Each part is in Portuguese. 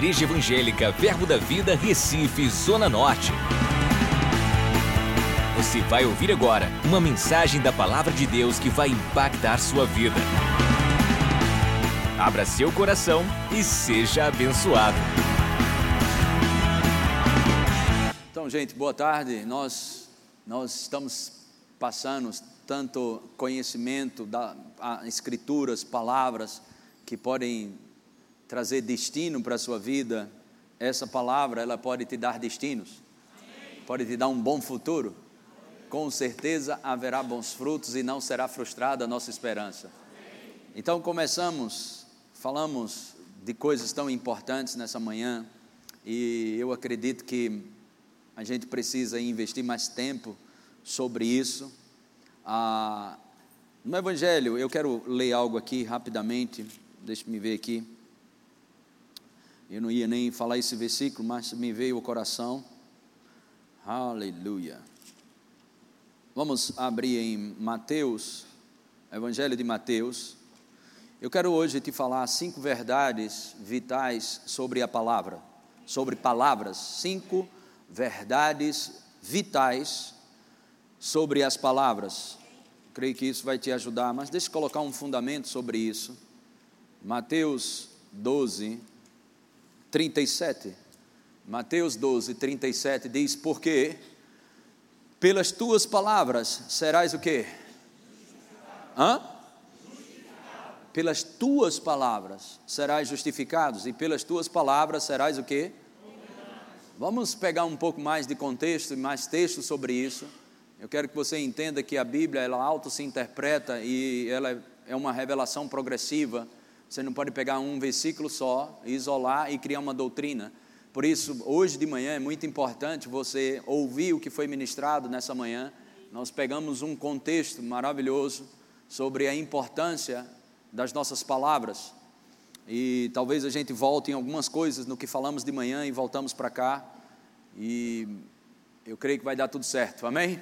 Igreja Evangélica Verbo da Vida, Recife, Zona Norte. Você vai ouvir agora uma mensagem da Palavra de Deus que vai impactar sua vida. Abra seu coração e seja abençoado. Então, gente, boa tarde. Nós, nós estamos passando tanto conhecimento da escrituras, palavras que podem trazer destino para a sua vida, essa palavra ela pode te dar destinos, pode te dar um bom futuro. Com certeza haverá bons frutos e não será frustrada a nossa esperança. Então começamos, falamos de coisas tão importantes nessa manhã e eu acredito que a gente precisa investir mais tempo sobre isso. Ah, no Evangelho, eu quero ler algo aqui rapidamente, deixe-me ver aqui. Eu não ia nem falar esse versículo, mas me veio o coração. Aleluia. Vamos abrir em Mateus, Evangelho de Mateus. Eu quero hoje te falar cinco verdades vitais sobre a palavra, sobre palavras, cinco verdades vitais sobre as palavras. Creio que isso vai te ajudar, mas deixa eu colocar um fundamento sobre isso. Mateus 12, 37. Mateus 12, 37 diz: Porque pelas tuas palavras serás o quê? Hã? Pelas tuas palavras serás justificados, e pelas tuas palavras serás o quê? Vamos pegar um pouco mais de contexto e mais texto sobre isso. Eu quero que você entenda que a Bíblia, ela auto se interpreta e ela é uma revelação progressiva você não pode pegar um versículo só, isolar e criar uma doutrina. Por isso, hoje de manhã é muito importante você ouvir o que foi ministrado nessa manhã. Nós pegamos um contexto maravilhoso sobre a importância das nossas palavras. E talvez a gente volte em algumas coisas no que falamos de manhã e voltamos para cá. E eu creio que vai dar tudo certo. Amém?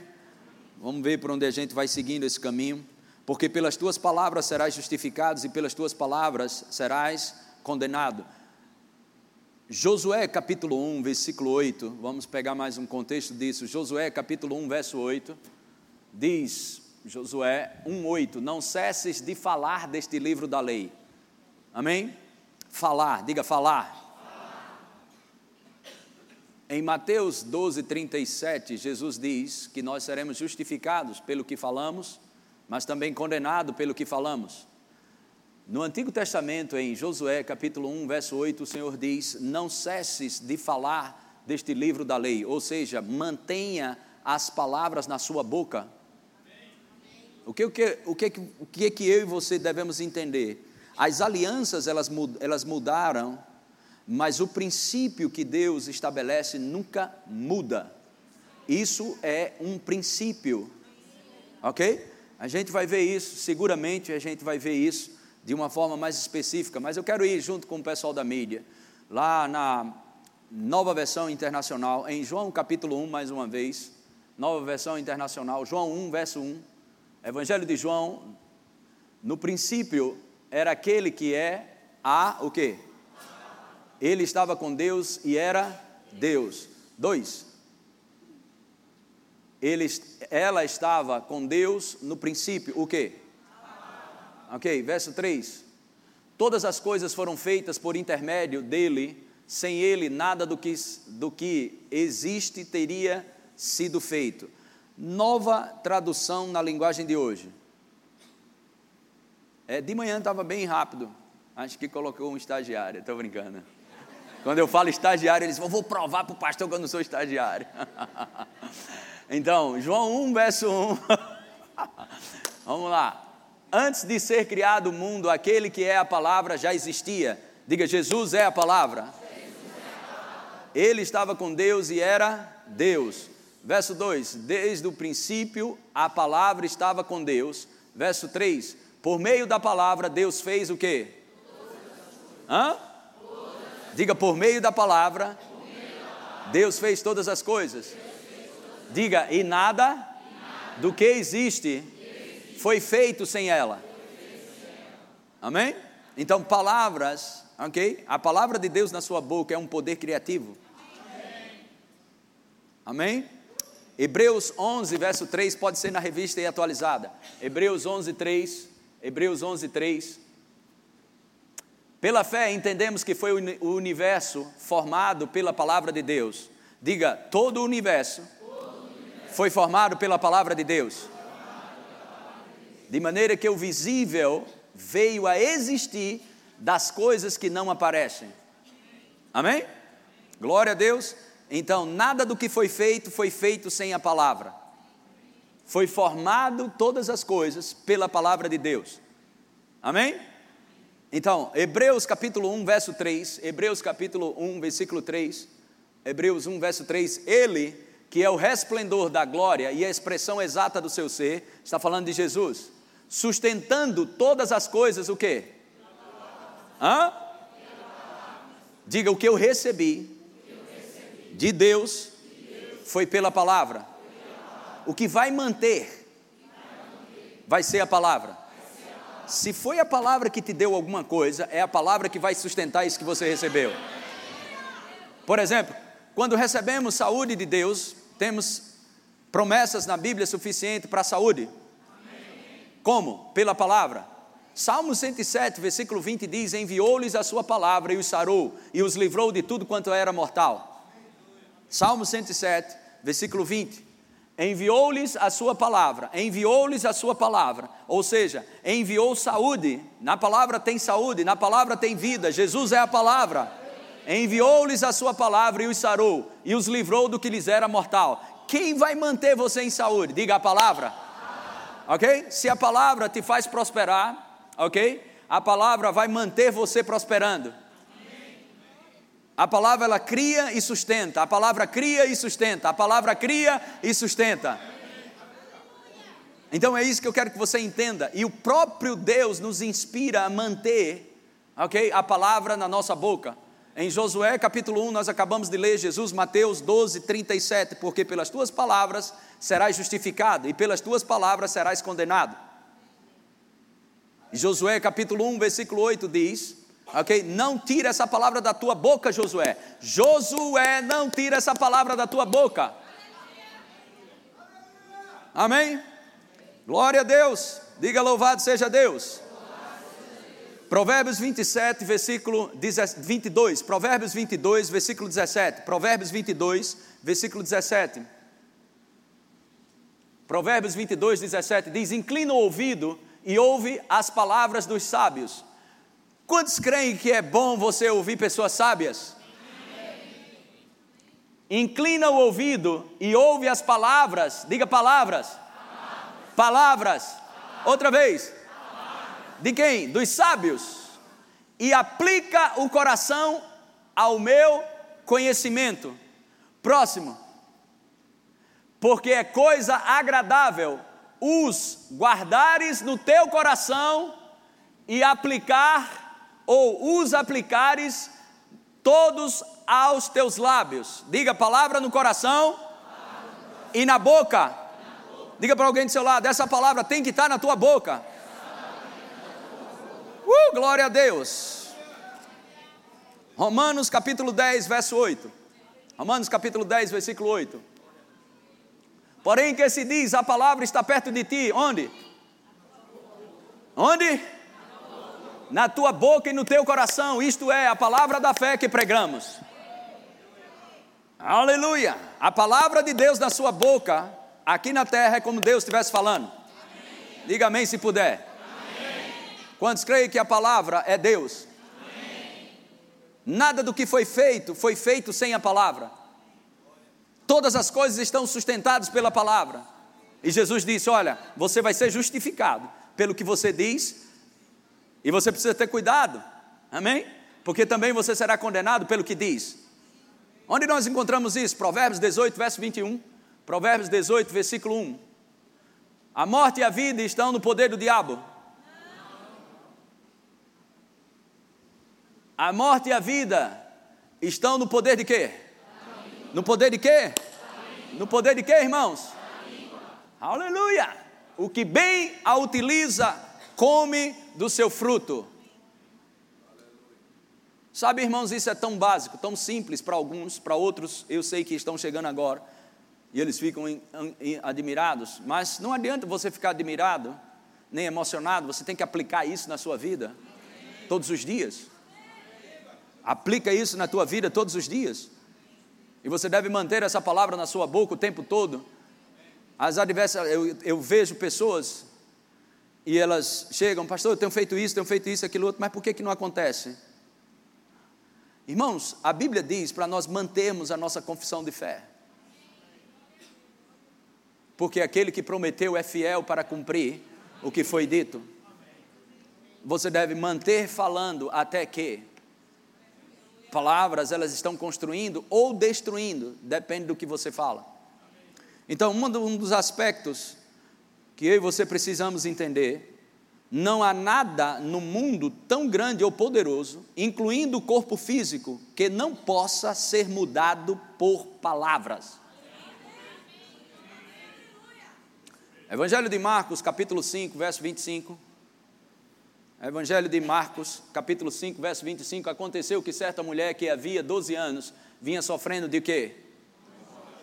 Vamos ver por onde a gente vai seguindo esse caminho porque pelas tuas palavras serás justificado e pelas tuas palavras serás condenado. Josué capítulo 1, versículo 8, vamos pegar mais um contexto disso. Josué capítulo 1, verso 8, diz Josué 1, 8: Não cesses de falar deste livro da lei. Amém? Falar, diga falar. Em Mateus 12, 37, Jesus diz que nós seremos justificados pelo que falamos mas também condenado pelo que falamos. No Antigo Testamento, em Josué capítulo 1, verso 8, o Senhor diz: Não cesses de falar deste livro da lei, ou seja, mantenha as palavras na sua boca. O que, o que, o que, o que, é que eu e você devemos entender? As alianças elas, elas mudaram, mas o princípio que Deus estabelece nunca muda. Isso é um princípio, ok? A gente vai ver isso, seguramente a gente vai ver isso de uma forma mais específica, mas eu quero ir junto com o pessoal da mídia, lá na nova versão internacional, em João capítulo 1, mais uma vez, nova versão internacional, João 1, verso 1, Evangelho de João, no princípio era aquele que é a o quê? Ele estava com Deus e era Deus. Dois, ele, ela estava com Deus no princípio, o quê? Ok, verso 3. Todas as coisas foram feitas por intermédio dele, sem ele nada do que, do que existe teria sido feito. Nova tradução na linguagem de hoje. É, de manhã estava bem rápido. Acho que colocou um estagiário, estou brincando. Quando eu falo estagiário, eles vão, vou provar para o pastor que eu não sou estagiário. Então, João 1, verso 1. Vamos lá. Antes de ser criado o mundo, aquele que é a palavra já existia. Diga, Jesus é a palavra. Ele estava com Deus e era Deus. Verso 2: Desde o princípio a palavra estava com Deus. Verso 3: Por meio da palavra Deus fez o quê? Hã? Diga, por meio da palavra, Deus fez todas as coisas. Diga, e nada do que existe foi feito sem ela. Amém? Então, palavras ok? A palavra de Deus na sua boca é um poder criativo. Amém? Hebreus 11, verso 3, pode ser na revista e atualizada. Hebreus 11, 3. Hebreus 11, 3. Pela fé entendemos que foi o universo formado pela palavra de Deus. Diga, todo o universo foi formado pela palavra de Deus. De maneira que o visível veio a existir das coisas que não aparecem. Amém? Glória a Deus. Então, nada do que foi feito foi feito sem a palavra. Foi formado todas as coisas pela palavra de Deus. Amém? Então, Hebreus capítulo 1, verso 3, Hebreus capítulo 1, versículo 3, Hebreus 1, verso 3, ele, que é o resplendor da glória e a expressão exata do seu ser, está falando de Jesus, sustentando todas as coisas, o quê? Hã? Diga o que eu recebi de Deus foi pela palavra. O que vai manter vai ser a palavra. Se foi a palavra que te deu alguma coisa, é a palavra que vai sustentar isso que você recebeu. Por exemplo, quando recebemos saúde de Deus, temos promessas na Bíblia suficiente para a saúde. Como? Pela palavra. Salmo 107, versículo 20 diz: Enviou-lhes a sua palavra e os sarou, e os livrou de tudo quanto era mortal. Salmo 107, versículo 20 enviou-lhes a sua palavra, enviou-lhes a sua palavra, ou seja, enviou saúde, na palavra tem saúde, na palavra tem vida, Jesus é a palavra, enviou-lhes a sua palavra e os sarou, e os livrou do que lhes era mortal. Quem vai manter você em saúde? Diga a palavra, ok? Se a palavra te faz prosperar, ok? A palavra vai manter você prosperando. A palavra ela cria e sustenta. A palavra cria e sustenta. A palavra cria e sustenta. Então é isso que eu quero que você entenda. E o próprio Deus nos inspira a manter, ok, a palavra na nossa boca. Em Josué capítulo 1, nós acabamos de ler Jesus, Mateus 12, 37, porque pelas tuas palavras serás justificado, e pelas tuas palavras serás condenado. Josué capítulo 1, versículo 8 diz: Ok? Não tira essa palavra da tua boca, Josué. Josué, não tira essa palavra da tua boca. Amém? Glória a Deus. Diga louvado seja Deus. Provérbios 27, versículo 22. Provérbios 22, versículo 17. Provérbios 22, versículo 17. Provérbios 22, 17 diz: Inclina o ouvido e ouve as palavras dos sábios Quantos creem que é bom você ouvir pessoas sábias? Inclina o ouvido e ouve as palavras, diga palavras. Palavras. palavras. palavras. Outra vez. De quem? Dos sábios. E aplica o coração ao meu conhecimento. Próximo. Porque é coisa agradável os guardares no teu coração e aplicar ou os aplicares todos aos teus lábios. Diga palavra no coração e na boca. Diga para alguém do seu lado, essa palavra tem que estar na tua boca. Uh, glória a Deus. Romanos capítulo 10, verso 8. Romanos capítulo 10, versículo 8. Porém, que se diz, a palavra está perto de ti, onde? Onde? na tua boca e no teu coração, isto é, a palavra da fé que pregamos. Aleluia! A palavra de Deus na sua boca, aqui na terra, é como Deus estivesse falando. Diga amém se puder. Quantos creem que a palavra é Deus? Amém. Nada do que foi feito foi feito sem a palavra. Todas as coisas estão sustentadas pela palavra. E Jesus disse: Olha, você vai ser justificado pelo que você diz e você precisa ter cuidado, amém? Porque também você será condenado pelo que diz. Onde nós encontramos isso? Provérbios 18, verso 21. Provérbios 18, versículo 1. A morte e a vida estão no poder do diabo. A morte e a vida estão no poder de quê? No poder de quê? No poder de quê, irmãos? Aleluia! O que bem a utiliza come do seu fruto. Sabe, irmãos, isso é tão básico, tão simples para alguns, para outros, eu sei que estão chegando agora e eles ficam admirados, mas não adianta você ficar admirado, nem emocionado, você tem que aplicar isso na sua vida todos os dias. Aplica isso na tua vida todos os dias. E você deve manter essa palavra na sua boca o tempo todo. As adversas, eu, eu vejo pessoas e elas chegam, pastor, eu tenho feito isso, tenho feito isso, aquilo outro, mas por que, que não acontece? Irmãos, a Bíblia diz para nós mantermos a nossa confissão de fé. Porque aquele que prometeu é fiel para cumprir o que foi dito. Você deve manter falando até que palavras elas estão construindo ou destruindo, depende do que você fala. Então, um dos aspectos que eu e você precisamos entender, não há nada no mundo tão grande ou poderoso, incluindo o corpo físico, que não possa ser mudado por palavras. Evangelho de Marcos, capítulo 5, verso 25. Evangelho de Marcos, capítulo 5, verso 25, aconteceu que certa mulher que havia 12 anos vinha sofrendo de quê?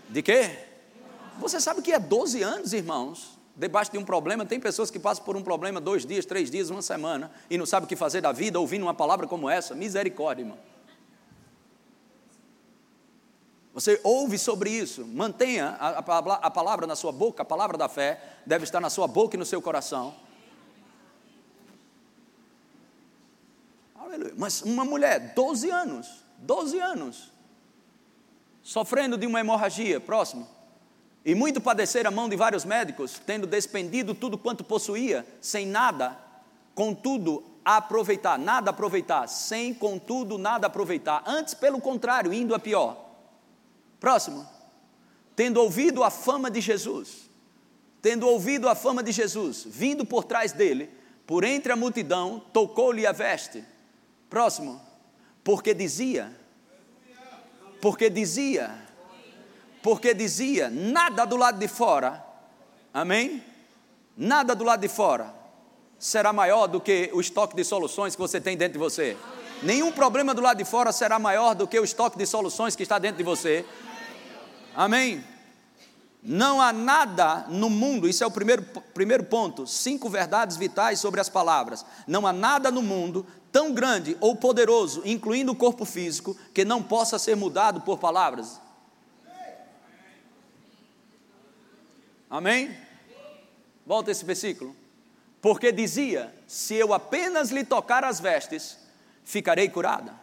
De quê? Você sabe que é 12 anos, irmãos? Debaixo de um problema, tem pessoas que passam por um problema dois dias, três dias, uma semana, e não sabem o que fazer da vida, ouvindo uma palavra como essa. Misericórdia, irmão. Você ouve sobre isso, mantenha a, a, a palavra na sua boca, a palavra da fé deve estar na sua boca e no seu coração. Aleluia. Mas uma mulher, 12 anos, 12 anos, sofrendo de uma hemorragia, próximo, e muito padecer a mão de vários médicos, tendo despendido tudo quanto possuía, sem nada, contudo, aproveitar, nada aproveitar, sem contudo nada aproveitar, antes pelo contrário, indo a pior. Próximo. Tendo ouvido a fama de Jesus, tendo ouvido a fama de Jesus, vindo por trás dele, por entre a multidão, tocou-lhe a veste Próximo. Porque dizia, porque dizia, porque dizia, nada do lado de fora, amém? Nada do lado de fora será maior do que o estoque de soluções que você tem dentro de você. Nenhum problema do lado de fora será maior do que o estoque de soluções que está dentro de você. Amém? Não há nada no mundo, isso é o primeiro, primeiro ponto, cinco verdades vitais sobre as palavras. Não há nada no mundo tão grande ou poderoso, incluindo o corpo físico, que não possa ser mudado por palavras. Amém? Volta esse versículo. Porque dizia: Se eu apenas lhe tocar as vestes, ficarei curada.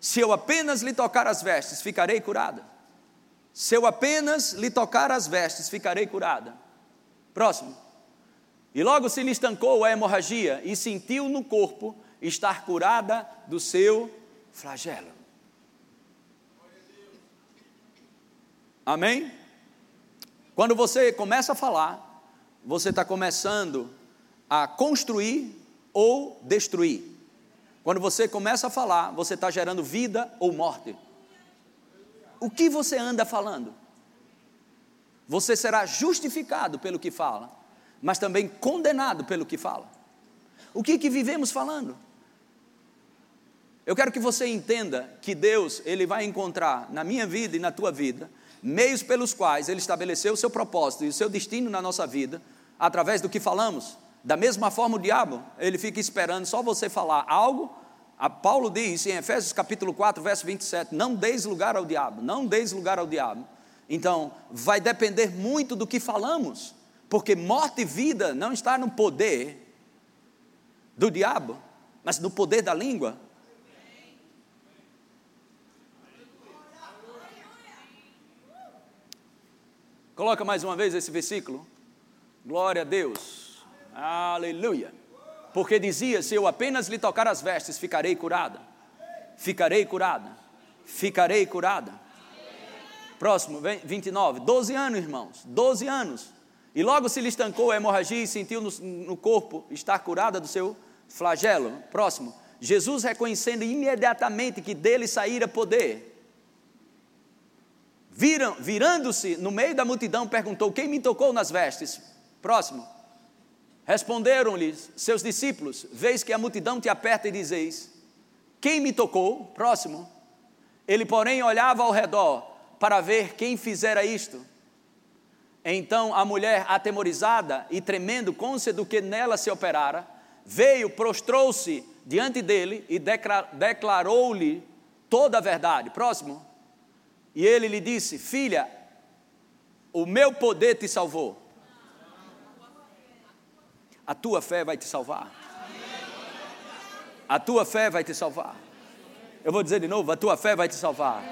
Se eu apenas lhe tocar as vestes, ficarei curada. Se eu apenas lhe tocar as vestes, ficarei curada. Próximo. E logo se lhe estancou a hemorragia e sentiu no corpo estar curada do seu flagelo. Amém? Quando você começa a falar, você está começando a construir ou destruir. Quando você começa a falar, você está gerando vida ou morte o que você anda falando. Você será justificado pelo que fala, mas também condenado pelo que fala. O que, que vivemos falando? Eu quero que você entenda que Deus, Ele vai encontrar na minha vida e na tua vida, meios pelos quais Ele estabeleceu o seu propósito e o seu destino na nossa vida, através do que falamos. Da mesma forma, o diabo, ele fica esperando só você falar algo a Paulo diz em Efésios capítulo 4, verso 27, não deis lugar ao diabo, não deis lugar ao diabo. Então, vai depender muito do que falamos, porque morte e vida não está no poder do diabo, mas no poder da língua. Coloca mais uma vez esse versículo. Glória a Deus. Aleluia porque dizia: Se eu apenas lhe tocar as vestes, ficarei curada. Ficarei curada. Ficarei curada. Próximo, 29. 12 anos, irmãos. 12 anos. E logo se lhe estancou a hemorragia e sentiu no, no corpo estar curada do seu flagelo. Próximo. Jesus reconhecendo imediatamente que dele saíra poder. Virando-se no meio da multidão, perguntou: Quem me tocou nas vestes? Próximo. Responderam-lhes seus discípulos: Vês que a multidão te aperta e dizeis: quem me tocou? Próximo. Ele, porém, olhava ao redor para ver quem fizera isto. Então a mulher, atemorizada e tremendo, côncia do que nela se operara, veio, prostrou-se diante dele e declarou-lhe toda a verdade. Próximo. E ele lhe disse: Filha, o meu poder te salvou. A tua fé vai te salvar. A tua fé vai te salvar. Eu vou dizer de novo: a tua fé vai te salvar.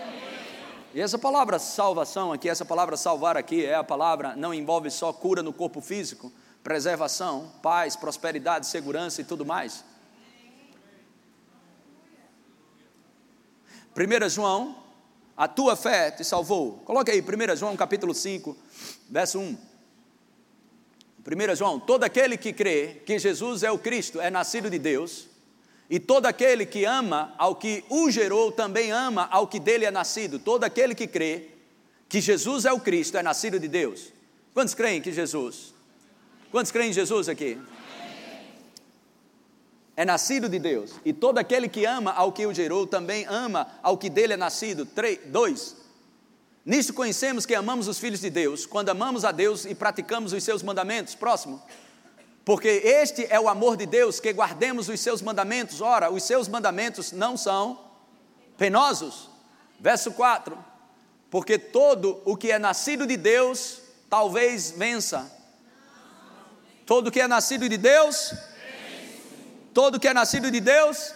E essa palavra salvação aqui, essa palavra salvar aqui, é a palavra, não envolve só cura no corpo físico, preservação, paz, prosperidade, segurança e tudo mais. 1 João, a tua fé te salvou. Coloque aí, 1 João capítulo 5, verso 1. 1 João, todo aquele que crê que Jesus é o Cristo é nascido de Deus, e todo aquele que ama ao que o gerou também ama ao que dele é nascido. Todo aquele que crê que Jesus é o Cristo é nascido de Deus. Quantos creem que Jesus? Quantos creem em Jesus aqui? É nascido de Deus. E todo aquele que ama ao que o gerou também ama ao que dele é nascido. 3, 2. Nisso conhecemos que amamos os filhos de Deus, quando amamos a Deus e praticamos os seus mandamentos. Próximo. Porque este é o amor de Deus, que guardemos os seus mandamentos. Ora, os seus mandamentos não são penosos. Verso 4: Porque todo o que é nascido de Deus, talvez vença. Todo o que é nascido de Deus, todo que é nascido de Deus,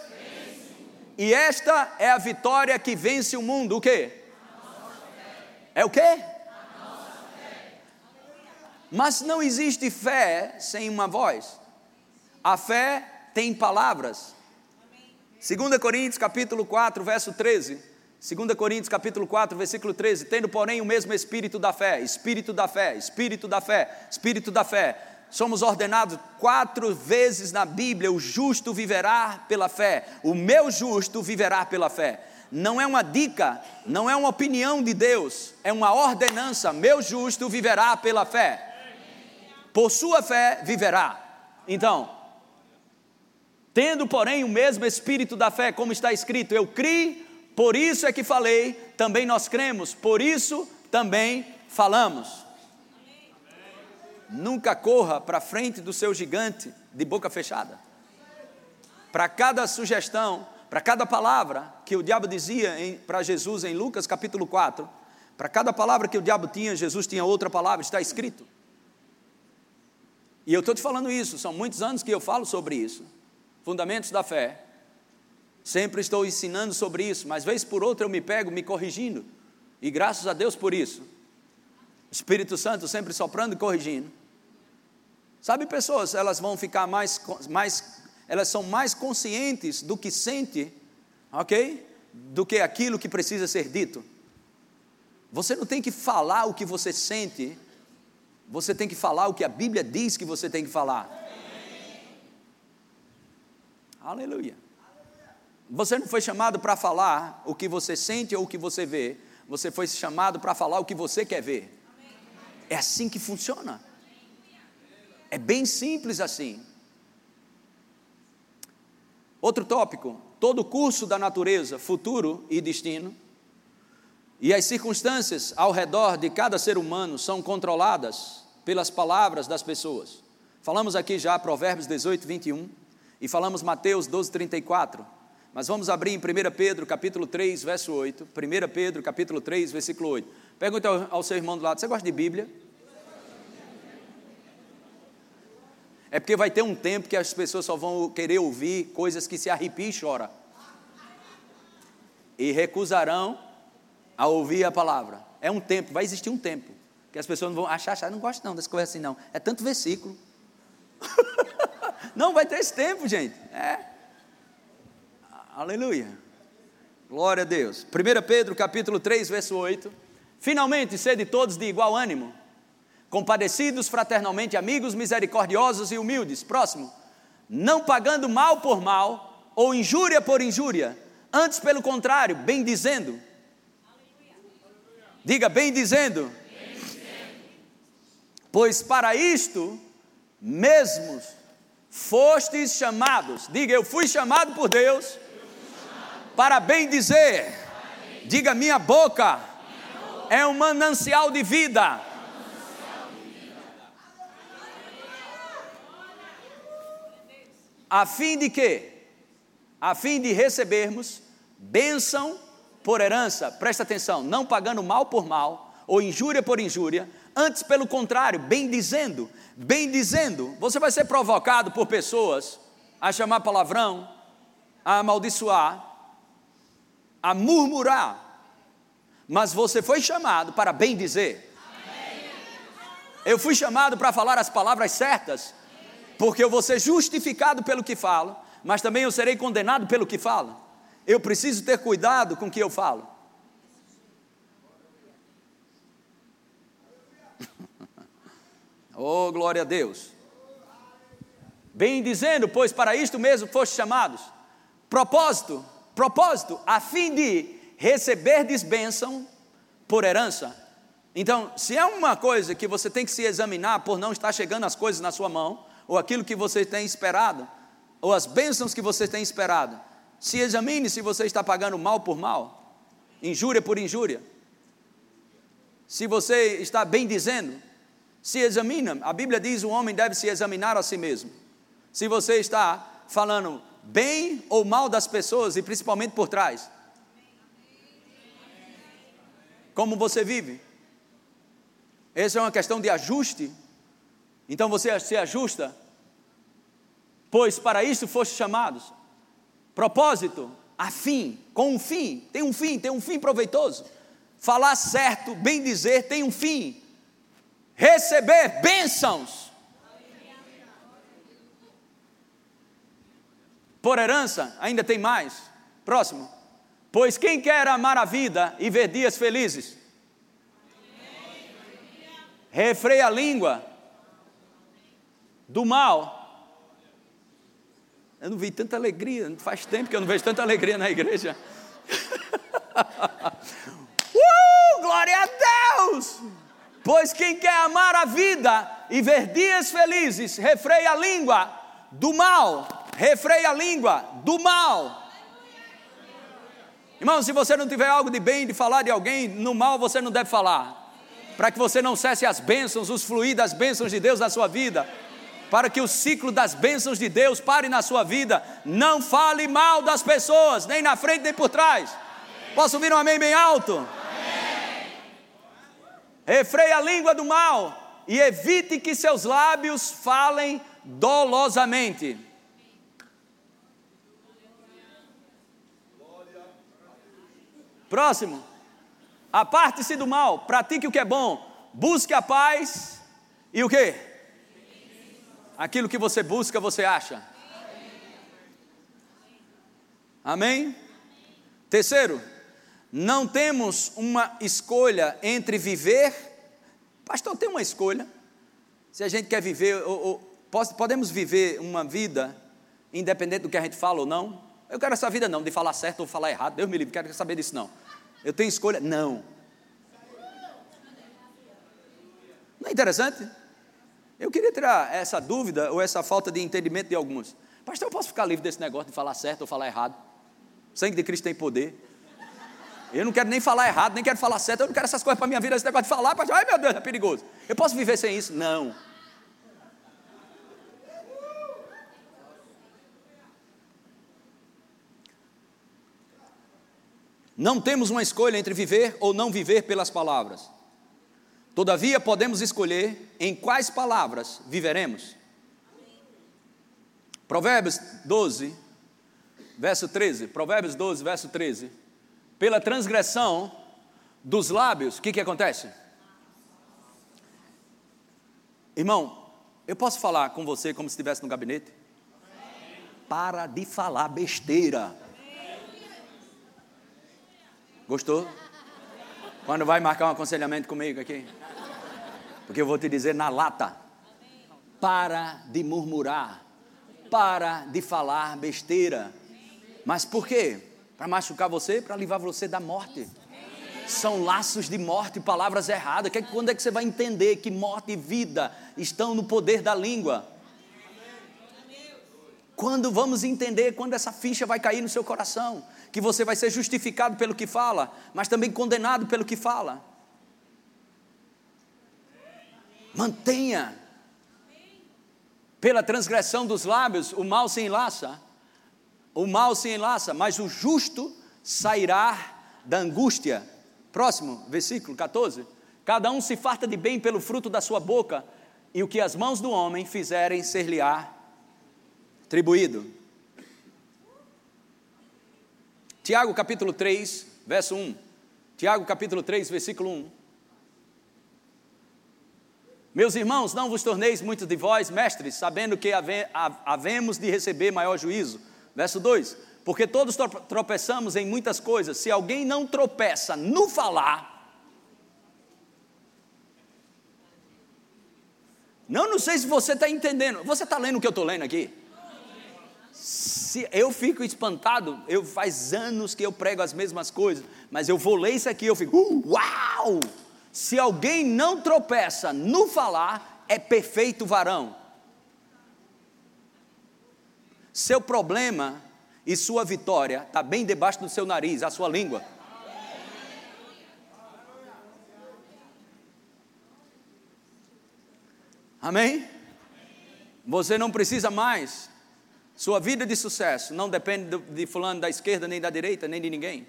e esta é a vitória que vence o mundo. O que? É o que? Mas não existe fé sem uma voz. A fé tem palavras. 2 Coríntios capítulo 4, verso 13. 2 Coríntios capítulo 4, versículo 13, tendo porém o mesmo espírito da fé, espírito da fé, espírito da fé, espírito da fé. Somos ordenados quatro vezes na Bíblia: o justo viverá pela fé, o meu justo viverá pela fé. Não é uma dica, não é uma opinião de Deus, é uma ordenança: meu justo viverá pela fé por sua fé viverá. Então, tendo, porém, o mesmo espírito da fé, como está escrito, eu criei, por isso é que falei, também nós cremos, por isso também falamos. Nunca corra para frente do seu gigante de boca fechada. Para cada sugestão, para cada palavra que o diabo dizia para Jesus em Lucas capítulo 4, para cada palavra que o diabo tinha, Jesus tinha outra palavra, está escrito. E eu estou te falando isso, são muitos anos que eu falo sobre isso. Fundamentos da fé. Sempre estou ensinando sobre isso, mas vez por outra eu me pego me corrigindo. E graças a Deus por isso. Espírito Santo sempre soprando e corrigindo. Sabe, pessoas, elas vão ficar mais, mais elas são mais conscientes do que sente, ok? Do que aquilo que precisa ser dito. Você não tem que falar o que você sente, você tem que falar o que a Bíblia diz que você tem que falar. Aleluia. Você não foi chamado para falar o que você sente ou o que você vê. Você foi chamado para falar o que você quer ver. É assim que funciona. É bem simples assim. Outro tópico: todo o curso da natureza, futuro e destino, e as circunstâncias ao redor de cada ser humano são controladas pelas palavras das pessoas. Falamos aqui já Provérbios 18, 21 e falamos Mateus 12, 34. Mas vamos abrir em 1 Pedro capítulo 3, verso 8. 1 Pedro capítulo 3, versículo 8. Pergunta ao, ao seu irmão do lado: Você gosta de Bíblia? É porque vai ter um tempo que as pessoas só vão querer ouvir coisas que se arrepiam e choram. E recusarão a ouvir a palavra. É um tempo, vai existir um tempo. Que as pessoas não vão achar, achar, não gosto não dessa conversa assim não. É tanto versículo. não vai ter esse tempo, gente. É. Aleluia. Glória a Deus. 1 Pedro capítulo 3, verso 8. Finalmente, sede todos de igual ânimo, compadecidos fraternalmente, amigos, misericordiosos e humildes. Próximo. Não pagando mal por mal, ou injúria por injúria, antes pelo contrário, bem dizendo Diga bem dizendo. Pois para isto mesmos fostes chamados. Diga, eu fui chamado por Deus para bem dizer. Diga: minha boca é um manancial de vida. A fim de quê? A fim de recebermos bênção por herança. Presta atenção, não pagando mal por mal ou injúria por injúria, antes pelo contrário, bem dizendo, bem dizendo. Você vai ser provocado por pessoas a chamar palavrão, a amaldiçoar, a murmurar, mas você foi chamado para bem dizer. Eu fui chamado para falar as palavras certas, porque eu vou ser justificado pelo que falo, mas também eu serei condenado pelo que falo. Eu preciso ter cuidado com o que eu falo. oh, glória a Deus. Bem dizendo, pois para isto mesmo foste chamados. Propósito, propósito, a fim de receber bênção por herança. Então, se é uma coisa que você tem que se examinar por não estar chegando as coisas na sua mão, ou aquilo que você tem esperado, ou as bênçãos que você tem esperado, se examine se você está pagando mal por mal, injúria por injúria. Se você está bem dizendo, se examina. A Bíblia diz: o homem deve se examinar a si mesmo. Se você está falando bem ou mal das pessoas e principalmente por trás, como você vive. Essa é uma questão de ajuste. Então você se ajusta, pois para isso foste chamados. Propósito, a fim, com um fim, tem um fim, tem um fim proveitoso. Falar certo, bem dizer, tem um fim. Receber bênçãos. Por herança, ainda tem mais. Próximo. Pois quem quer amar a vida e ver dias felizes? Refreia a língua do mal. Eu não vi tanta alegria, faz tempo que eu não vejo tanta alegria na igreja. uh, glória a Deus! Pois quem quer amar a vida e ver dias felizes, refreia a língua do mal, refreia a língua do mal. Irmão, se você não tiver algo de bem de falar de alguém, no mal você não deve falar. Para que você não cesse as bênçãos, os fluir das bênçãos de Deus na sua vida. Para que o ciclo das bênçãos de Deus pare na sua vida. Não fale mal das pessoas, nem na frente nem por trás. Posso ouvir um amém bem alto? Refreie a língua do mal e evite que seus lábios falem dolosamente. Próximo. Aparte-se do mal, pratique o que é bom, busque a paz e o que? Aquilo que você busca, você acha. Amém? Terceiro, não temos uma escolha entre viver. Pastor, tem uma escolha. Se a gente quer viver, ou, ou, podemos viver uma vida independente do que a gente fala ou não. Eu quero essa vida não, de falar certo ou falar errado. Deus me livre, quero saber disso não. Eu tenho escolha? Não. Não é interessante? Eu queria tirar essa dúvida ou essa falta de entendimento de alguns. Pastor, eu posso ficar livre desse negócio de falar certo ou falar errado? O sangue de Cristo tem poder. Eu não quero nem falar errado, nem quero falar certo, eu não quero essas coisas para minha vida, esse negócio de falar, pastor, ai meu Deus, é perigoso. Eu posso viver sem isso? Não. Não temos uma escolha entre viver ou não viver pelas palavras. Todavia, podemos escolher em quais palavras viveremos. Provérbios 12, verso 13. Provérbios 12, verso 13. Pela transgressão dos lábios, o que, que acontece? Irmão, eu posso falar com você como se estivesse no gabinete? Para de falar besteira. Gostou? Quando vai marcar um aconselhamento comigo aqui? Porque eu vou te dizer na lata. Para de murmurar. Para de falar besteira. Mas por quê? Para machucar você, para livrar você da morte. São laços de morte, palavras erradas. Quando é que você vai entender que morte e vida estão no poder da língua? Quando vamos entender quando essa ficha vai cair no seu coração, que você vai ser justificado pelo que fala, mas também condenado pelo que fala. Mantenha. Pela transgressão dos lábios, o mal se enlaça. O mal se enlaça, mas o justo sairá da angústia. Próximo, versículo 14. Cada um se farta de bem pelo fruto da sua boca, e o que as mãos do homem fizerem ser-lhe-á atribuído. Tiago capítulo 3, verso 1. Tiago capítulo 3, versículo 1. Meus irmãos, não vos torneis muitos de vós mestres, sabendo que havemos de receber maior juízo. Verso 2: Porque todos tropeçamos em muitas coisas, se alguém não tropeça no falar, não, não sei se você está entendendo, você está lendo o que eu estou lendo aqui? Se eu fico espantado, eu faz anos que eu prego as mesmas coisas, mas eu vou ler isso aqui, eu fico, uh, uau! Se alguém não tropeça no falar, é perfeito varão. Seu problema e sua vitória está bem debaixo do seu nariz, a sua língua. Amém? Você não precisa mais. Sua vida de sucesso não depende de fulano da esquerda, nem da direita, nem de ninguém.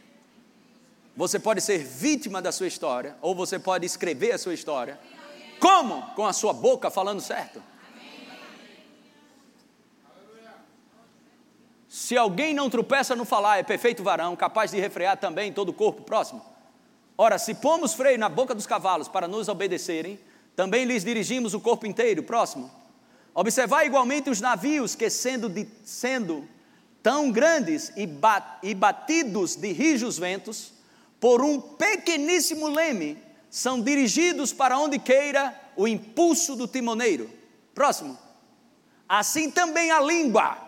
Você pode ser vítima da sua história, ou você pode escrever a sua história. Como? Com a sua boca falando certo. Se alguém não tropeça no falar, é perfeito varão, capaz de refrear também todo o corpo próximo. Ora, se pomos freio na boca dos cavalos para nos obedecerem, também lhes dirigimos o corpo inteiro, próximo. Observar igualmente os navios que, sendo, de, sendo tão grandes e, bat, e batidos de rijos ventos, por um pequeníssimo leme, são dirigidos para onde queira o impulso do timoneiro. Próximo. Assim também a língua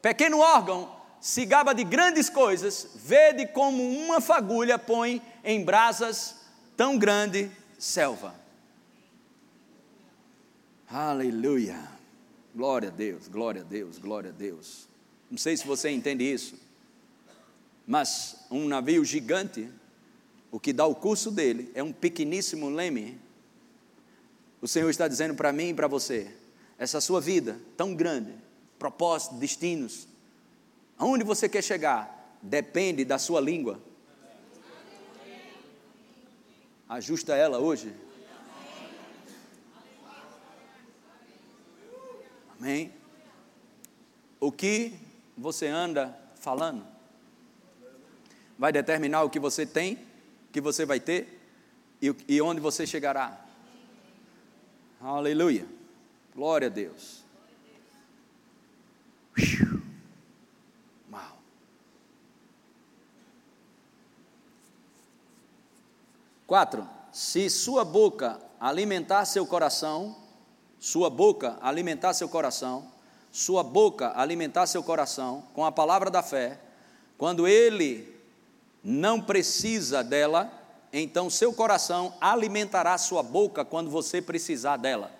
Pequeno órgão se gaba de grandes coisas, vede como uma fagulha põe em brasas tão grande selva. Aleluia. Glória a Deus, glória a Deus, glória a Deus. Não sei se você entende isso, mas um navio gigante, o que dá o curso dele é um pequeníssimo leme. O Senhor está dizendo para mim e para você: essa sua vida tão grande, propósitos, destinos. Aonde você quer chegar depende da sua língua. Ajusta ela hoje. Amém? O que você anda falando vai determinar o que você tem, o que você vai ter e, e onde você chegará. Aleluia. Glória a Deus. Uau. Quatro, se sua boca alimentar seu coração, sua boca alimentar seu coração, sua boca alimentar seu coração com a palavra da fé, quando ele não precisa dela, então seu coração alimentará sua boca quando você precisar dela.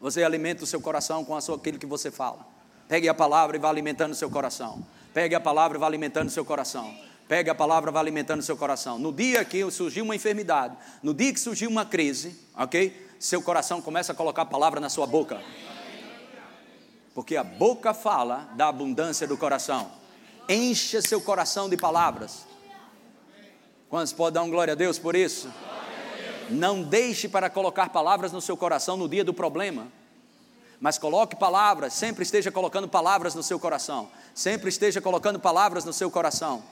Você alimenta o seu coração com aquilo que você fala. Pegue a palavra e vá alimentando o seu coração. Pegue a palavra e vá alimentando o seu coração. Pegue a palavra e vá alimentando o seu coração. No dia que surgiu uma enfermidade, no dia que surgiu uma crise, ok? Seu coração começa a colocar a palavra na sua boca. Porque a boca fala da abundância do coração. Encha seu coração de palavras. Quantos podem dar um glória a Deus por isso? Não deixe para colocar palavras no seu coração no dia do problema. Mas coloque palavras, sempre esteja colocando palavras no seu coração. Sempre esteja colocando palavras no seu coração.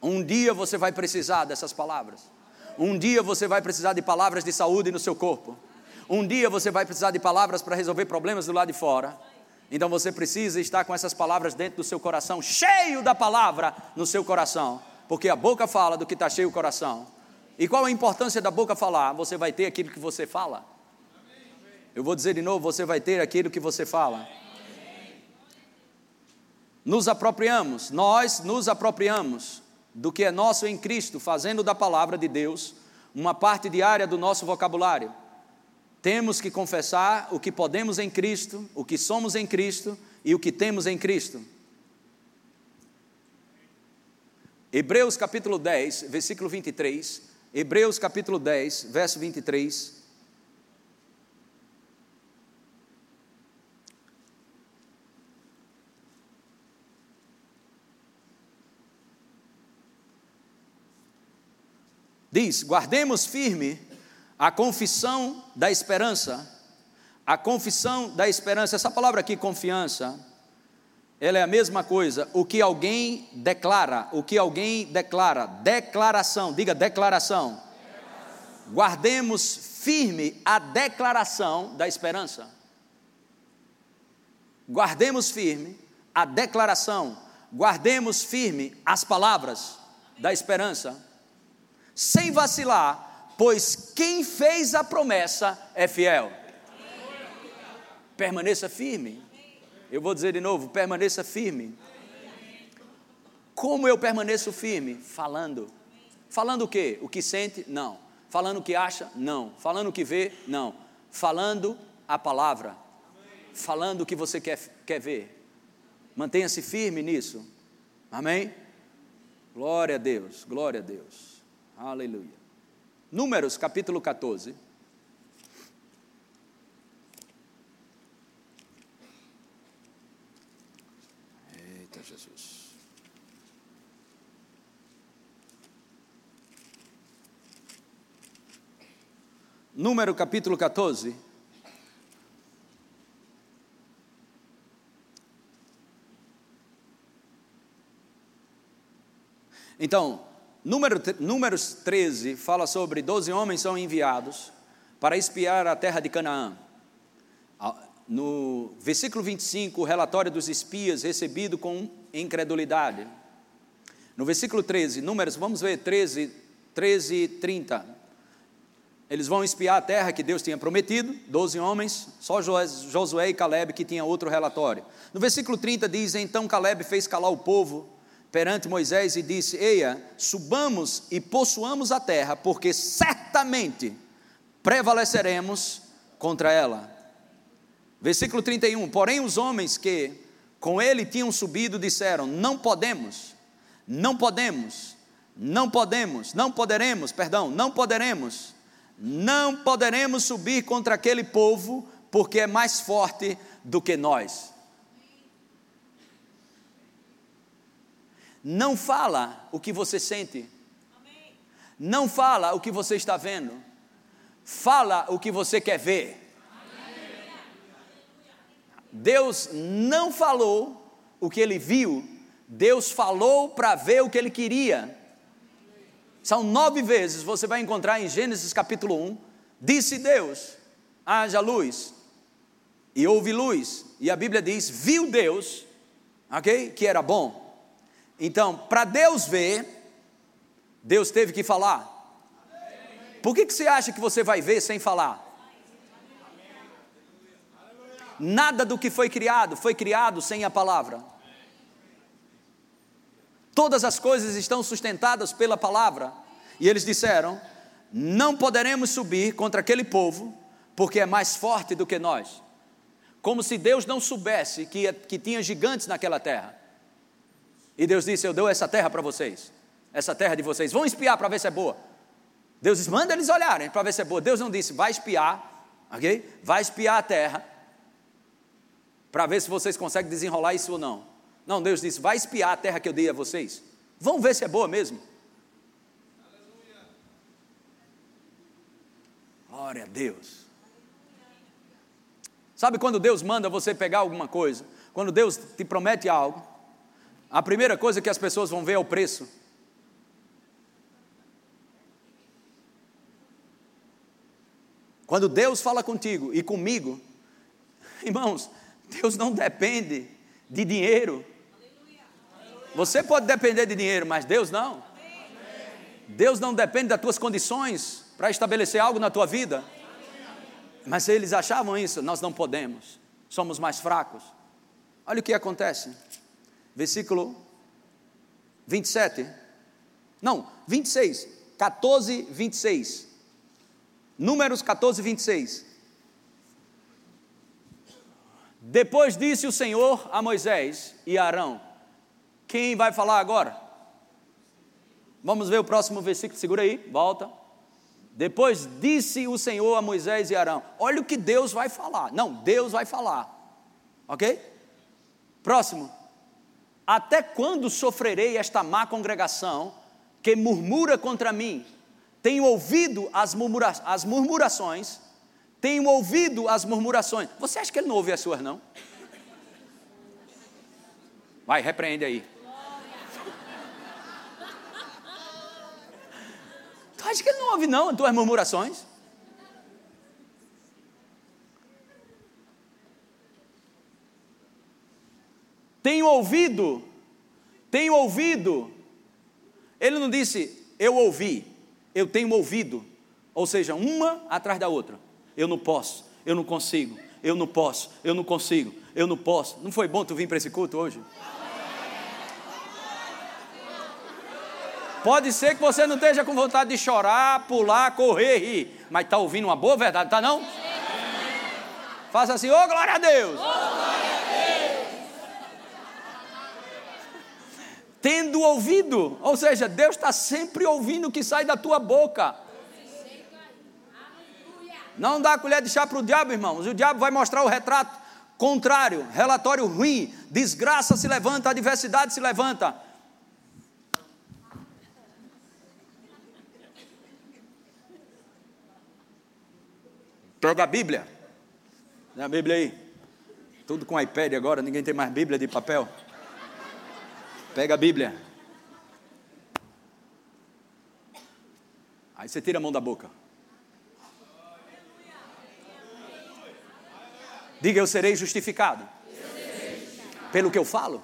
Um dia você vai precisar dessas palavras. Um dia você vai precisar de palavras de saúde no seu corpo. Um dia você vai precisar de palavras para resolver problemas do lado de fora. Então você precisa estar com essas palavras dentro do seu coração, cheio da palavra no seu coração, porque a boca fala do que está cheio o coração. E qual a importância da boca falar? Você vai ter aquilo que você fala. Eu vou dizer de novo: você vai ter aquilo que você fala. Nos apropriamos, nós nos apropriamos do que é nosso em Cristo, fazendo da palavra de Deus uma parte diária do nosso vocabulário. temos que confessar o que podemos em Cristo, o que somos em Cristo e o que temos em Cristo. Hebreus capítulo 10, versículo 23. Hebreus capítulo 10, verso 23. Diz: guardemos firme a confissão da esperança. A confissão da esperança, essa palavra aqui, confiança, ela é a mesma coisa, o que alguém declara, o que alguém declara, declaração, diga declaração. Guardemos firme a declaração da esperança. Guardemos firme a declaração, guardemos firme as palavras da esperança sem vacilar, pois quem fez a promessa é fiel. Permaneça firme. Eu vou dizer de novo: permaneça firme. Como eu permaneço firme? Falando. Falando o quê? O que sente? Não. Falando o que acha? Não. Falando o que vê? Não. Falando a palavra. Falando o que você quer, quer ver. Mantenha-se firme nisso. Amém? Glória a Deus, glória a Deus. Aleluia. Números capítulo 14. Eita Jesus. Número capítulo 14. Então, Número, números 13 fala sobre 12 homens são enviados para espiar a terra de Canaã. No versículo 25, o relatório dos espias recebido com incredulidade. No versículo 13, números, vamos ver 13, 13 e 30. Eles vão espiar a terra que Deus tinha prometido, 12 homens, só Josué e Caleb que tinha outro relatório. No versículo 30 diz: Então Caleb fez calar o povo perante Moisés e disse: Eia, subamos e possuamos a terra, porque certamente prevaleceremos contra ela. Versículo 31: Porém, os homens que com ele tinham subido disseram: Não podemos, não podemos, não podemos, não poderemos, perdão, não poderemos, não poderemos subir contra aquele povo, porque é mais forte do que nós. Não fala o que você sente. Não fala o que você está vendo. Fala o que você quer ver. Deus não falou o que ele viu, Deus falou para ver o que ele queria. São nove vezes, você vai encontrar em Gênesis capítulo 1. Disse Deus: haja luz, e houve luz. E a Bíblia diz: viu Deus, ok? Que era bom. Então, para Deus ver, Deus teve que falar. Por que, que você acha que você vai ver sem falar? Nada do que foi criado foi criado sem a palavra. Todas as coisas estão sustentadas pela palavra. E eles disseram: Não poderemos subir contra aquele povo, porque é mais forte do que nós. Como se Deus não soubesse que, que tinha gigantes naquela terra. E Deus disse: Eu dou essa terra para vocês, essa terra de vocês, vão espiar para ver se é boa. Deus disse: Manda eles olharem para ver se é boa. Deus não disse: Vai espiar, ok? Vai espiar a terra, para ver se vocês conseguem desenrolar isso ou não. Não, Deus disse: Vai espiar a terra que eu dei a vocês. Vão ver se é boa mesmo. Glória a Deus. Sabe quando Deus manda você pegar alguma coisa? Quando Deus te promete algo, a primeira coisa que as pessoas vão ver é o preço. Quando Deus fala contigo e comigo, irmãos, Deus não depende de dinheiro. Você pode depender de dinheiro, mas Deus não. Deus não depende das tuas condições para estabelecer algo na tua vida. Mas eles achavam isso, nós não podemos, somos mais fracos. Olha o que acontece versículo 27. Não, 26. 14, 26. Números 14, 26. Depois disse o Senhor a Moisés e a Arão: Quem vai falar agora? Vamos ver o próximo versículo, segura aí, volta. Depois disse o Senhor a Moisés e Arão: Olha o que Deus vai falar. Não, Deus vai falar. Ok? Próximo. Até quando sofrerei esta má congregação que murmura contra mim? Tenho ouvido as, murmura as murmurações, tenho ouvido as murmurações. Você acha que ele não ouve as suas, não? Vai, repreende aí. Tu acha que ele não ouve, não, as tuas murmurações? Tenho ouvido, tenho ouvido. Ele não disse, eu ouvi, eu tenho ouvido. Ou seja, uma atrás da outra. Eu não posso, eu não consigo, eu não posso, eu não consigo, eu não posso. Não foi bom tu vir para esse culto hoje? Pode ser que você não esteja com vontade de chorar, pular, correr, rir, mas está ouvindo uma boa verdade, tá não? Faça assim, ô oh, glória a Deus! Oh, tendo ouvido, ou seja, Deus está sempre ouvindo o que sai da tua boca. Não dá colher de chá para o diabo, irmãos. O diabo vai mostrar o retrato contrário, relatório ruim, desgraça se levanta, adversidade se levanta. Pega a Bíblia. Tem a Bíblia aí. Tudo com iPad agora, ninguém tem mais Bíblia de papel. Pega a Bíblia. Aí você tira a mão da boca. Diga, eu serei justificado. Pelo que eu falo?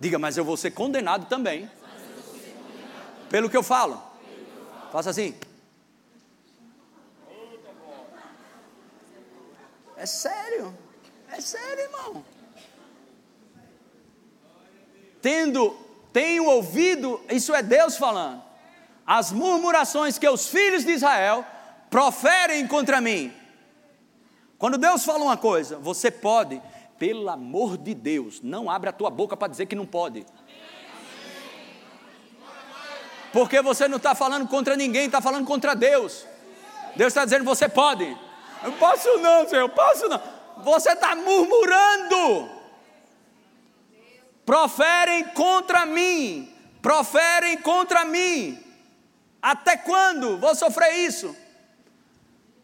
Diga, mas eu vou ser condenado também. Pelo que eu falo? Faça assim. É sério. É sério, irmão tendo, tenho ouvido, isso é Deus falando, as murmurações que os filhos de Israel proferem contra mim. Quando Deus fala uma coisa, você pode, pelo amor de Deus, não abre a tua boca para dizer que não pode. Porque você não está falando contra ninguém, está falando contra Deus. Deus está dizendo, você pode. Eu posso não, Senhor, eu posso não. Você está murmurando proferem contra mim, proferem contra mim. Até quando vou sofrer isso?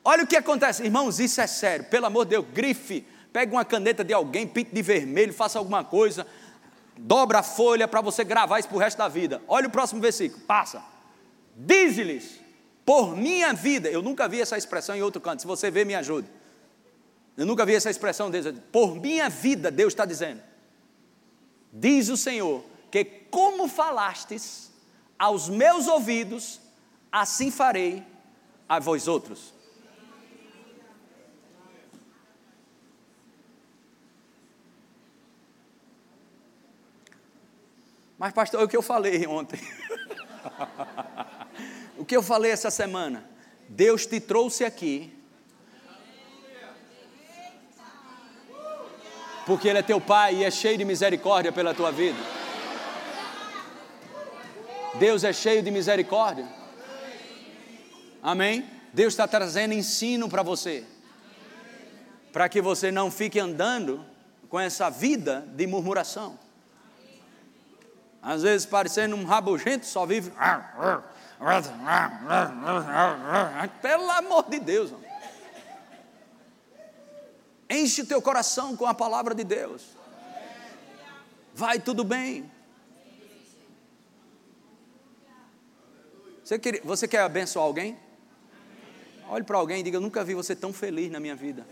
Olha o que acontece, irmãos, isso é sério, pelo amor de Deus, grife, pegue uma caneta de alguém, pinte de vermelho, faça alguma coisa, dobra a folha para você gravar isso para o resto da vida. Olha o próximo versículo, passa. Diz-lhes, por minha vida, eu nunca vi essa expressão em outro canto, se você vê, me ajude. Eu nunca vi essa expressão por minha vida, Deus está dizendo diz o Senhor, que como falastes aos meus ouvidos, assim farei a vós outros. Mas, pastor, é o que eu falei ontem. o que eu falei essa semana? Deus te trouxe aqui porque Ele é teu Pai e é cheio de misericórdia pela tua vida. Deus é cheio de misericórdia. Amém? Deus está trazendo ensino para você, para que você não fique andando com essa vida de murmuração. Às vezes parecendo um rabugento, só vive. Pelo amor de Deus. Enche teu coração com a palavra de Deus. Vai tudo bem. Você quer, você quer abençoar alguém? Olhe para alguém e diga: Eu nunca vi você tão feliz na minha vida.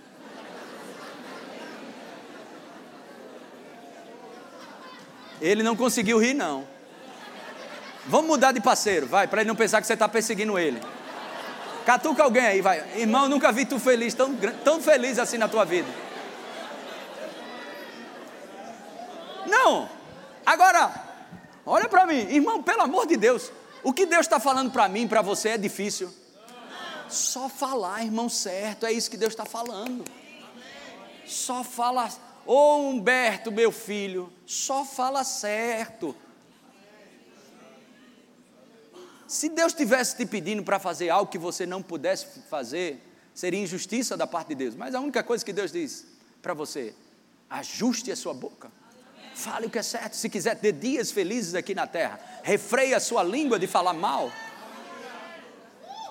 Ele não conseguiu rir, não. Vamos mudar de parceiro, vai, para ele não pensar que você está perseguindo ele. Catuca alguém aí, vai. Irmão, nunca vi tu feliz, tão, tão feliz assim na tua vida. Não. Agora, olha para mim, irmão, pelo amor de Deus. O que Deus está falando para mim, para você é difícil. Só falar, irmão, certo. É isso que Deus está falando. Só fala, ô Humberto, meu filho, só fala certo. Se Deus estivesse te pedindo para fazer algo que você não pudesse fazer, seria injustiça da parte de Deus. Mas a única coisa que Deus diz para você, ajuste a sua boca. Fale o que é certo. Se quiser ter dias felizes aqui na terra, refreie a sua língua de falar mal.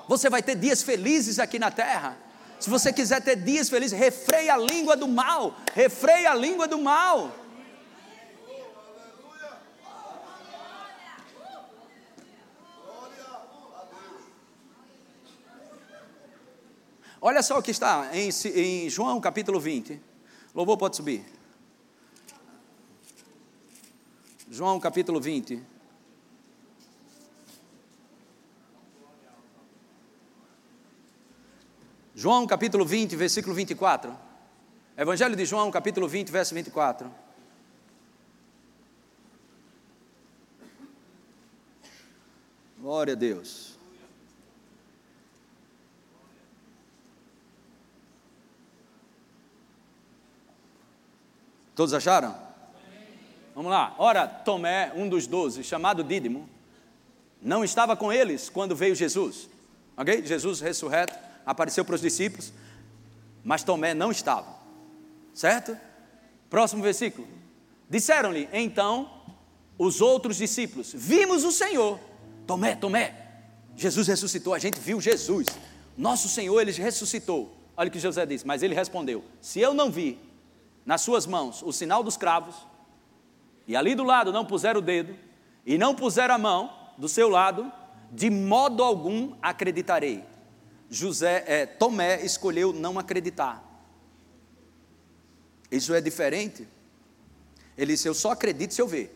Você vai ter dias felizes aqui na terra. Se você quiser ter dias felizes, refreie a língua do mal. Refreie a língua do mal. Olha só o que está em, em João capítulo 20. Louvor pode subir. João capítulo 20. João capítulo 20, versículo 24. Evangelho de João, capítulo 20, verso 24. Glória a Deus. Todos acharam? Vamos lá. Ora, Tomé, um dos doze, chamado Dídimo, não estava com eles quando veio Jesus. Ok? Jesus ressurreto apareceu para os discípulos, mas Tomé não estava. Certo? Próximo versículo. Disseram-lhe então os outros discípulos: Vimos o Senhor. Tomé, Tomé, Jesus ressuscitou, a gente viu Jesus. Nosso Senhor, ele ressuscitou. Olha o que José disse, mas ele respondeu: Se eu não vi nas suas mãos o sinal dos cravos, e ali do lado não puser o dedo, e não puser a mão do seu lado, de modo algum acreditarei. José, é, Tomé escolheu não acreditar. Isso é diferente. Ele disse: Eu só acredito se eu ver.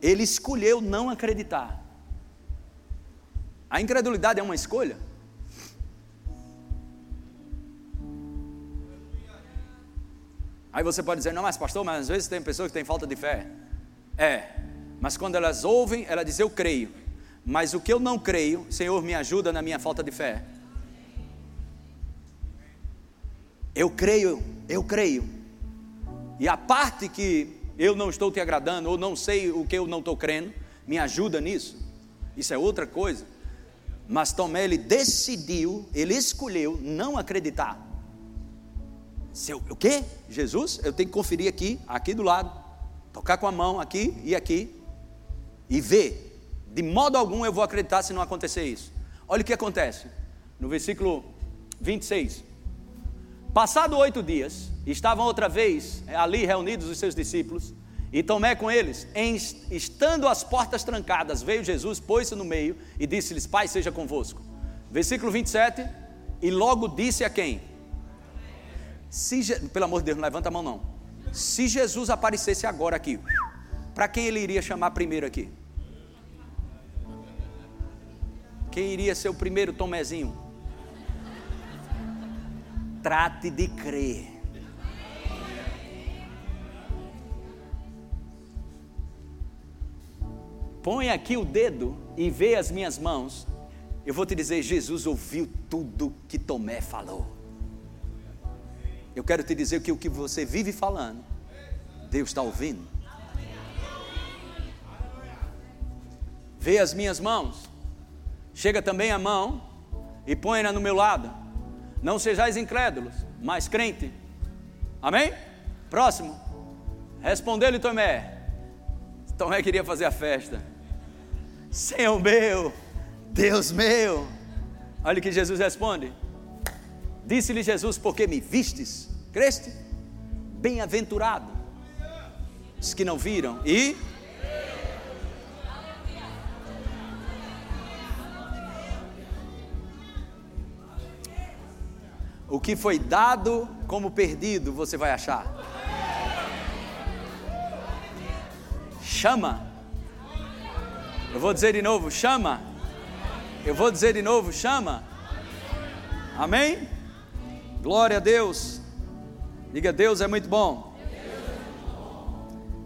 Ele escolheu não acreditar. A incredulidade é uma escolha. Aí você pode dizer, não, mas pastor, mas às vezes tem pessoas que têm falta de fé. É, mas quando elas ouvem, ela diz, eu creio. Mas o que eu não creio, Senhor, me ajuda na minha falta de fé. Eu creio, eu creio. E a parte que eu não estou te agradando, ou não sei o que eu não estou crendo, me ajuda nisso. Isso é outra coisa. Mas Tomé, ele decidiu, ele escolheu não acreditar. Seu, o quê? Jesus? Eu tenho que conferir aqui, aqui do lado, tocar com a mão aqui e aqui, e ver. De modo algum eu vou acreditar se não acontecer isso. Olha o que acontece, no versículo 26. Passado oito dias, estavam outra vez ali reunidos os seus discípulos, e Tomé com eles, estando as portas trancadas, veio Jesus, pôs-se no meio e disse-lhes: Pai, seja convosco. Versículo 27, e logo disse a quem? Se, pelo amor de Deus, não levanta a mão não. Se Jesus aparecesse agora aqui, para quem ele iria chamar primeiro aqui? Quem iria ser o primeiro Tomezinho? Trate de crer. Põe aqui o dedo e vê as minhas mãos. Eu vou te dizer, Jesus ouviu tudo que Tomé falou. Eu quero te dizer que o que você vive falando, Deus está ouvindo. Vê as minhas mãos, chega também a mão e põe-na no meu lado. Não sejais incrédulos, mas crente. Amém? Próximo. Respondeu-lhe Tomé. Tomé queria fazer a festa. Senhor meu, Deus meu. Olha o que Jesus responde. Disse-lhe Jesus: Porque me vistes, creste? Bem-aventurado. Os que não viram e. O que foi dado como perdido, você vai achar. Chama. Eu vou dizer de novo: chama. Eu vou dizer de novo: chama. Amém? Glória a Deus. Diga, Deus é muito bom.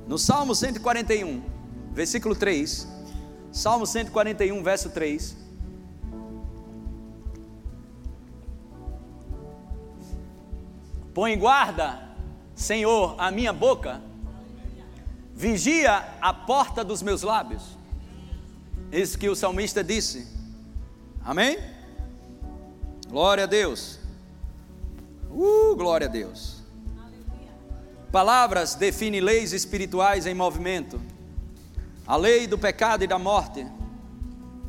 No Salmo 141, versículo 3. Salmo 141, verso 3. Põe guarda, Senhor, a minha boca, vigia a porta dos meus lábios. Isso que o salmista disse. Amém? Glória a Deus. Uh, glória a Deus. Palavras definem leis espirituais em movimento. A lei do pecado e da morte.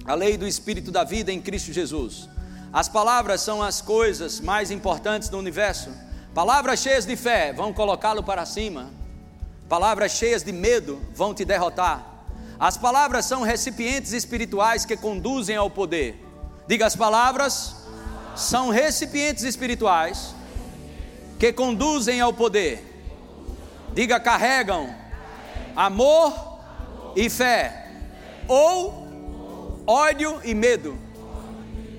A lei do espírito da vida em Cristo Jesus. As palavras são as coisas mais importantes do universo. Palavras cheias de fé vão colocá-lo para cima. Palavras cheias de medo vão te derrotar. As palavras são recipientes espirituais que conduzem ao poder. Diga as palavras são recipientes espirituais que conduzem ao poder. Diga carregam amor e fé ou ódio e medo.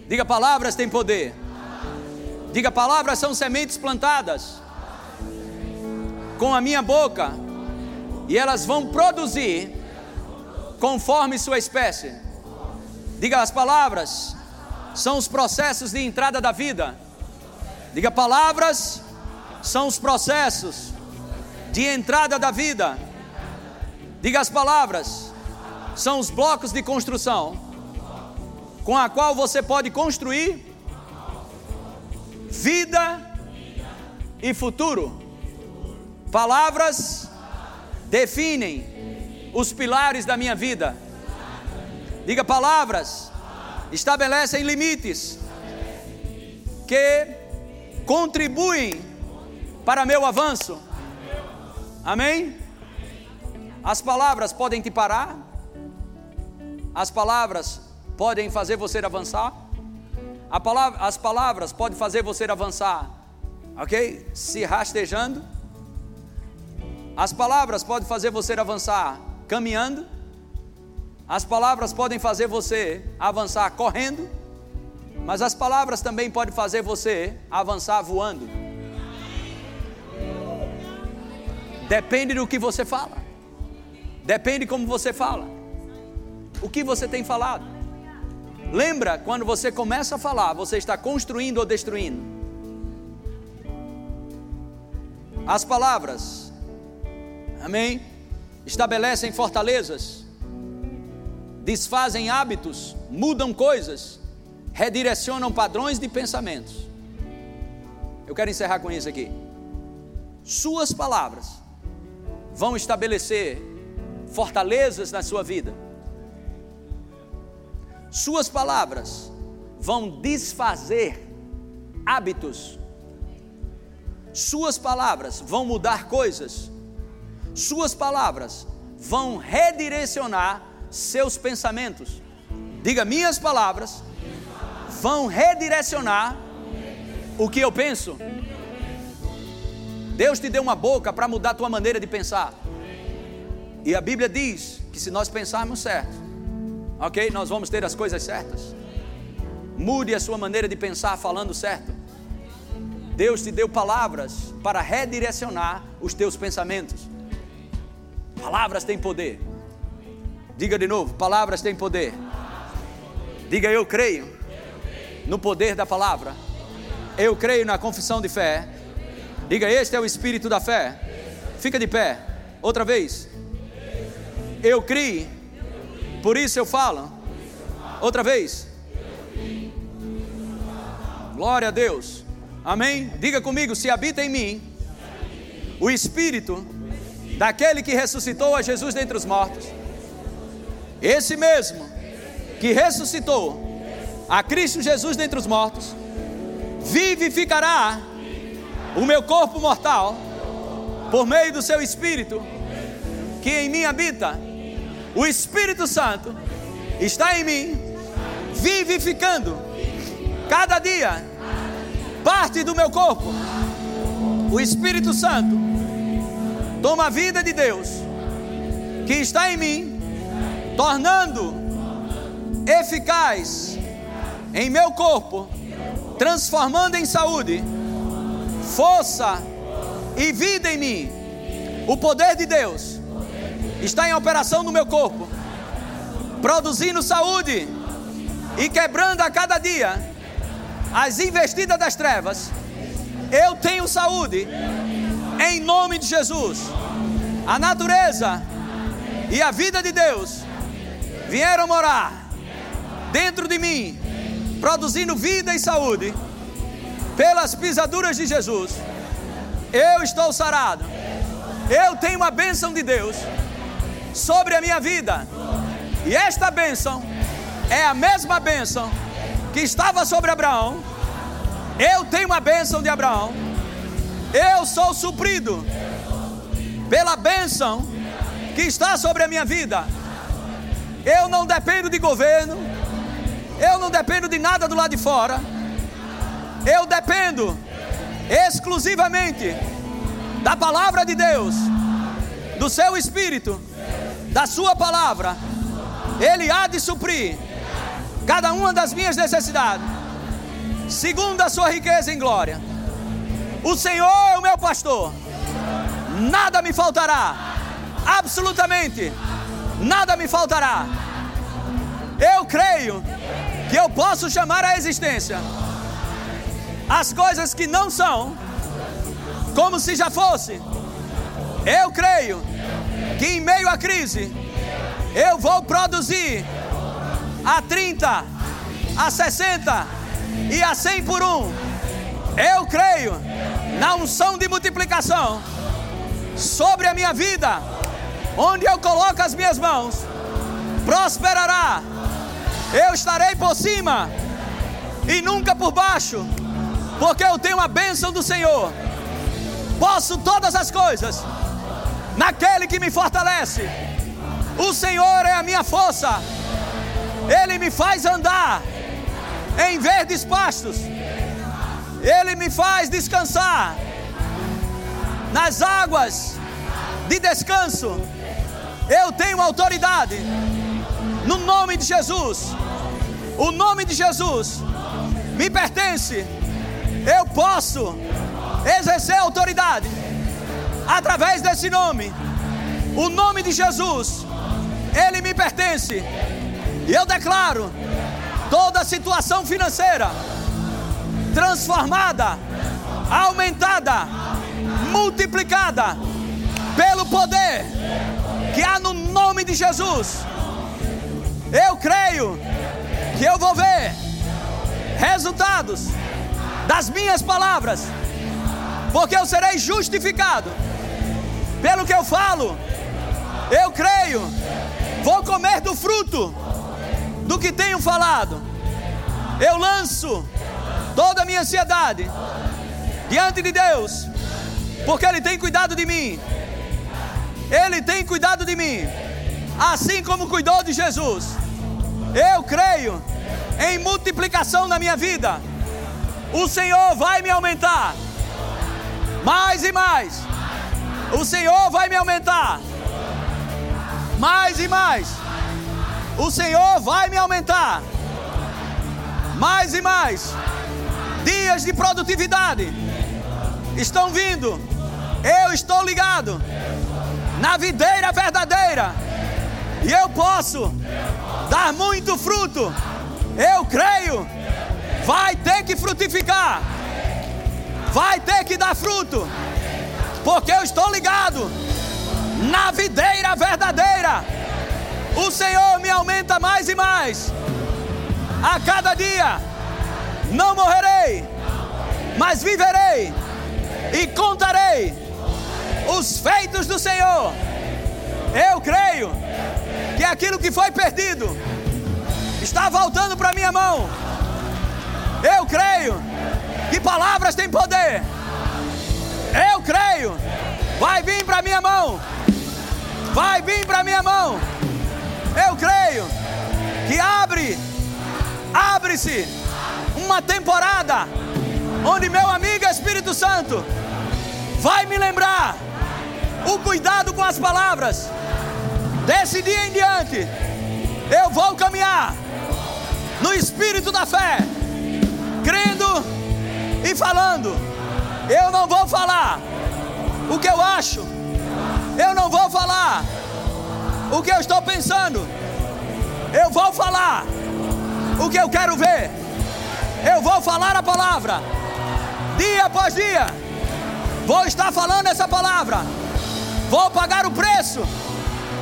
Diga palavras têm poder. Diga palavras são sementes plantadas com a minha boca e elas vão produzir conforme sua espécie. Diga as palavras são os processos de entrada da vida. Diga palavras são os processos de entrada da vida. Diga as palavras são os blocos de construção com a qual você pode construir vida e futuro. Palavras definem os pilares da minha vida. Diga palavras, estabelecem limites que contribuem para meu avanço. Amém? As palavras podem te parar, as palavras podem fazer você avançar, palavra, as palavras podem fazer você avançar, ok? Se rastejando as palavras podem fazer você avançar caminhando. As palavras podem fazer você avançar correndo. Mas as palavras também podem fazer você avançar voando. Depende do que você fala. Depende como você fala. O que você tem falado. Lembra, quando você começa a falar, você está construindo ou destruindo. As palavras amém? Estabelecem fortalezas, desfazem hábitos, mudam coisas, redirecionam padrões de pensamentos. Eu quero encerrar com isso aqui. Suas palavras vão estabelecer fortalezas na sua vida. Suas palavras vão desfazer hábitos. Suas palavras vão mudar coisas suas palavras vão redirecionar seus pensamentos. Diga, minhas palavras vão redirecionar o que eu penso. Deus te deu uma boca para mudar a tua maneira de pensar. E a Bíblia diz que se nós pensarmos certo, ok, nós vamos ter as coisas certas. Mude a sua maneira de pensar falando certo. Deus te deu palavras para redirecionar os teus pensamentos. Palavras têm poder. Diga de novo: palavras têm poder. Diga eu creio no poder da palavra. Eu creio na confissão de fé. Diga: Este é o espírito da fé. Fica de pé. Outra vez. Eu criei. Por isso eu falo. Outra vez. Glória a Deus. Amém? Diga comigo: se habita em mim o espírito daquele que ressuscitou a Jesus dentre os mortos, esse mesmo que ressuscitou a Cristo Jesus dentre os mortos, vivificará o meu corpo mortal por meio do seu Espírito que em mim habita. O Espírito Santo está em mim, vivificando cada dia parte do meu corpo. O Espírito Santo toma a vida de Deus que está em mim, tornando eficaz em meu corpo, transformando em saúde, força e vida em mim. O poder de Deus está em operação no meu corpo, produzindo saúde e quebrando a cada dia as investidas das trevas Eu tenho saúde. Em nome de Jesus. A natureza e a vida de Deus vieram morar dentro de mim, produzindo vida e saúde. Pelas pisaduras de Jesus, eu estou sarado. Eu tenho uma bênção de Deus sobre a minha vida. E esta bênção é a mesma bênção que estava sobre Abraão. Eu tenho uma bênção de Abraão. Eu sou suprido pela bênção que está sobre a minha vida. Eu não dependo de governo. Eu não dependo de nada do lado de fora. Eu dependo exclusivamente da palavra de Deus, do seu espírito, da sua palavra. Ele há de suprir cada uma das minhas necessidades, segundo a sua riqueza em glória. O Senhor é o meu pastor, nada me faltará, absolutamente nada me faltará. Eu creio que eu posso chamar à existência as coisas que não são, como se já fosse. Eu creio que em meio à crise, eu vou produzir a 30, a 60 e a 100 por um. Eu creio na unção de multiplicação sobre a minha vida, onde eu coloco as minhas mãos, prosperará. Eu estarei por cima e nunca por baixo, porque eu tenho a bênção do Senhor. Posso todas as coisas naquele que me fortalece. O Senhor é a minha força. Ele me faz andar em verdes pastos. Ele me faz descansar nas águas de descanso. Eu tenho autoridade no nome de Jesus. O nome de Jesus me pertence. Eu posso exercer autoridade através desse nome. O nome de Jesus, ele me pertence. E eu declaro toda a situação financeira transformada, aumentada, multiplicada pelo poder que há no nome de Jesus. Eu creio que eu vou ver resultados das minhas palavras, porque eu serei justificado pelo que eu falo. Eu creio, vou comer do fruto do que tenho falado. Eu lanço toda a minha ansiedade diante de Deus, porque Ele tem cuidado de mim. Ele tem cuidado de mim, assim como cuidou de Jesus. Eu creio em multiplicação na minha vida. O Senhor vai me aumentar mais e mais. O Senhor vai me aumentar mais e mais. O Senhor vai me aumentar mais e mais. Dias de produtividade estão vindo. Eu estou ligado na videira verdadeira e eu posso dar muito fruto. Eu creio. Vai ter que frutificar. Vai ter que dar fruto. Porque eu estou ligado na videira verdadeira o Senhor me aumenta mais e mais. A cada dia, não morrerei, mas viverei e contarei os feitos do Senhor. Eu creio que aquilo que foi perdido está voltando para minha mão. Eu creio que palavras têm poder. Eu creio. Vai vir para minha mão. Vai vir para minha mão. Eu creio que abre, abre-se uma temporada onde meu amigo Espírito Santo vai me lembrar o cuidado com as palavras. Desse dia em diante, eu vou caminhar no espírito da fé, crendo e falando. Eu não vou falar o que eu acho, eu não vou falar o que eu estou pensando. Eu vou falar o que eu quero ver. Eu vou falar a palavra dia após dia, vou estar falando essa palavra, vou pagar o preço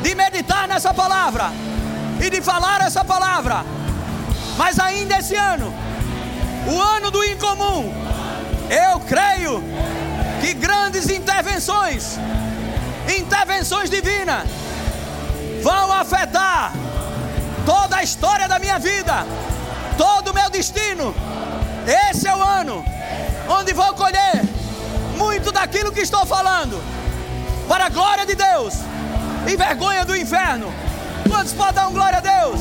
de meditar nessa palavra e de falar essa palavra. Mas ainda esse ano, o ano do incomum, eu creio que grandes intervenções, intervenções divinas, vão afetar toda a história da minha vida, todo o meu destino. Esse é o ano onde vou colher muito daquilo que estou falando, para a glória de Deus e vergonha do inferno. Quantos podem dar um glória a Deus?